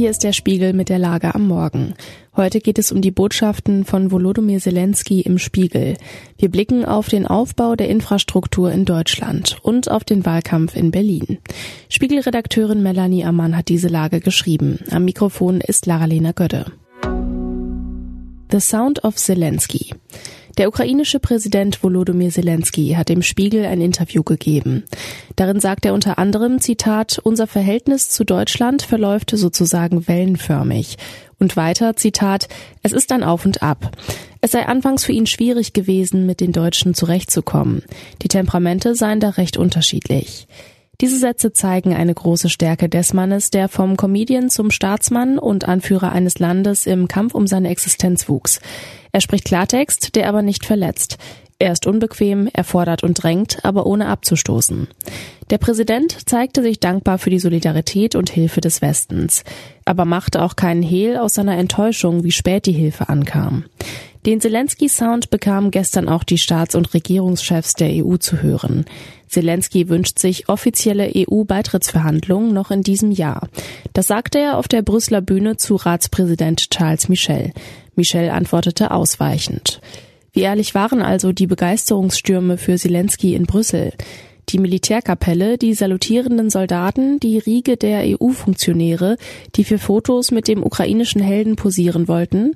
Hier ist der Spiegel mit der Lage am Morgen. Heute geht es um die Botschaften von Volodymyr Zelensky im Spiegel. Wir blicken auf den Aufbau der Infrastruktur in Deutschland und auf den Wahlkampf in Berlin. Spiegelredakteurin Melanie Ammann hat diese Lage geschrieben. Am Mikrofon ist Lara-Lena Gödde. The Sound of Zelensky. Der ukrainische Präsident Volodymyr Zelensky hat dem Spiegel ein Interview gegeben. Darin sagt er unter anderem, Zitat, unser Verhältnis zu Deutschland verläuft sozusagen wellenförmig. Und weiter, Zitat, es ist ein Auf und Ab. Es sei anfangs für ihn schwierig gewesen, mit den Deutschen zurechtzukommen. Die Temperamente seien da recht unterschiedlich. Diese Sätze zeigen eine große Stärke des Mannes, der vom Comedian zum Staatsmann und Anführer eines Landes im Kampf um seine Existenz wuchs. Er spricht Klartext, der aber nicht verletzt. Er ist unbequem, er fordert und drängt, aber ohne abzustoßen. Der Präsident zeigte sich dankbar für die Solidarität und Hilfe des Westens, aber machte auch keinen Hehl aus seiner Enttäuschung, wie spät die Hilfe ankam. Den Zelensky-Sound bekamen gestern auch die Staats- und Regierungschefs der EU zu hören. Zelensky wünscht sich offizielle EU-Beitrittsverhandlungen noch in diesem Jahr. Das sagte er auf der Brüsseler Bühne zu Ratspräsident Charles Michel. Michel antwortete ausweichend. Wie ehrlich waren also die Begeisterungsstürme für Zelensky in Brüssel? Die Militärkapelle, die salutierenden Soldaten, die Riege der EU-Funktionäre, die für Fotos mit dem ukrainischen Helden posieren wollten?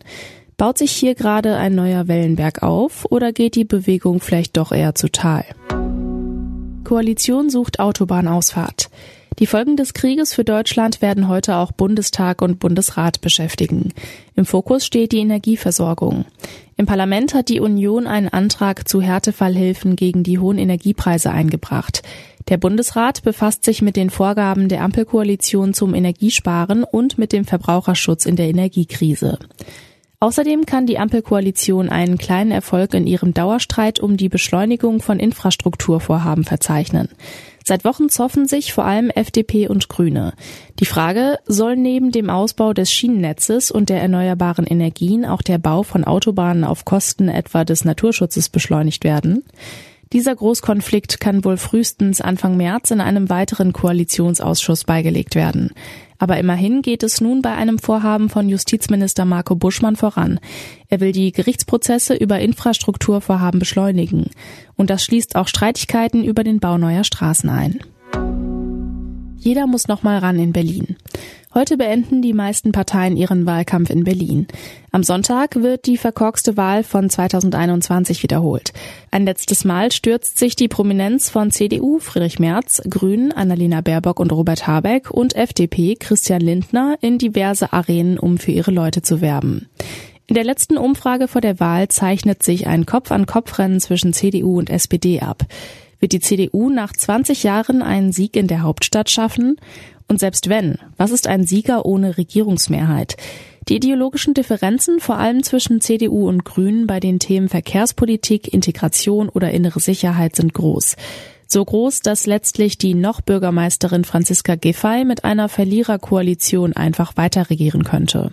Baut sich hier gerade ein neuer Wellenberg auf oder geht die Bewegung vielleicht doch eher zu Tal? Koalition sucht Autobahnausfahrt. Die Folgen des Krieges für Deutschland werden heute auch Bundestag und Bundesrat beschäftigen. Im Fokus steht die Energieversorgung. Im Parlament hat die Union einen Antrag zu Härtefallhilfen gegen die hohen Energiepreise eingebracht. Der Bundesrat befasst sich mit den Vorgaben der Ampelkoalition zum Energiesparen und mit dem Verbraucherschutz in der Energiekrise. Außerdem kann die Ampelkoalition einen kleinen Erfolg in ihrem Dauerstreit um die Beschleunigung von Infrastrukturvorhaben verzeichnen. Seit Wochen zoffen sich vor allem FDP und Grüne. Die Frage, soll neben dem Ausbau des Schienennetzes und der erneuerbaren Energien auch der Bau von Autobahnen auf Kosten etwa des Naturschutzes beschleunigt werden? Dieser Großkonflikt kann wohl frühestens Anfang März in einem weiteren Koalitionsausschuss beigelegt werden. Aber immerhin geht es nun bei einem Vorhaben von Justizminister Marco Buschmann voran. Er will die Gerichtsprozesse über Infrastrukturvorhaben beschleunigen. Und das schließt auch Streitigkeiten über den Bau neuer Straßen ein. Jeder muss noch mal ran in Berlin. Heute beenden die meisten Parteien ihren Wahlkampf in Berlin. Am Sonntag wird die verkorkste Wahl von 2021 wiederholt. Ein letztes Mal stürzt sich die Prominenz von CDU Friedrich Merz, Grünen Annalena Baerbock und Robert Habeck und FDP Christian Lindner in diverse Arenen, um für ihre Leute zu werben. In der letzten Umfrage vor der Wahl zeichnet sich ein Kopf-an-Kopf-Rennen zwischen CDU und SPD ab. Wird die CDU nach 20 Jahren einen Sieg in der Hauptstadt schaffen? Und selbst wenn, was ist ein Sieger ohne Regierungsmehrheit? Die ideologischen Differenzen, vor allem zwischen CDU und Grünen bei den Themen Verkehrspolitik, Integration oder innere Sicherheit, sind groß. So groß, dass letztlich die noch Bürgermeisterin Franziska Giffey mit einer Verliererkoalition einfach weiter regieren könnte.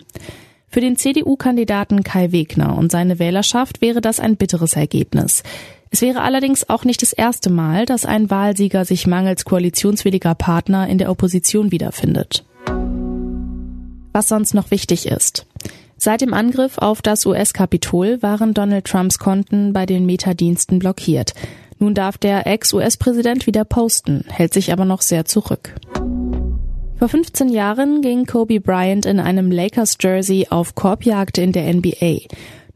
Für den CDU-Kandidaten Kai Wegner und seine Wählerschaft wäre das ein bitteres Ergebnis. Es wäre allerdings auch nicht das erste Mal, dass ein Wahlsieger sich mangels koalitionswilliger Partner in der Opposition wiederfindet. Was sonst noch wichtig ist. Seit dem Angriff auf das US-Kapitol waren Donald Trumps Konten bei den Metadiensten blockiert. Nun darf der Ex-US-Präsident wieder posten, hält sich aber noch sehr zurück. Vor 15 Jahren ging Kobe Bryant in einem Lakers-Jersey auf Korbjagd in der NBA.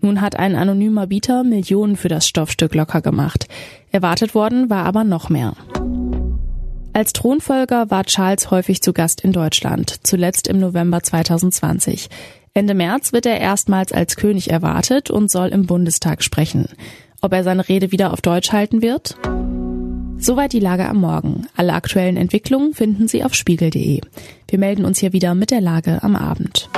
Nun hat ein anonymer Bieter Millionen für das Stoffstück locker gemacht. Erwartet worden war aber noch mehr. Als Thronfolger war Charles häufig zu Gast in Deutschland, zuletzt im November 2020. Ende März wird er erstmals als König erwartet und soll im Bundestag sprechen. Ob er seine Rede wieder auf Deutsch halten wird? Soweit die Lage am Morgen. Alle aktuellen Entwicklungen finden Sie auf spiegel.de. Wir melden uns hier wieder mit der Lage am Abend.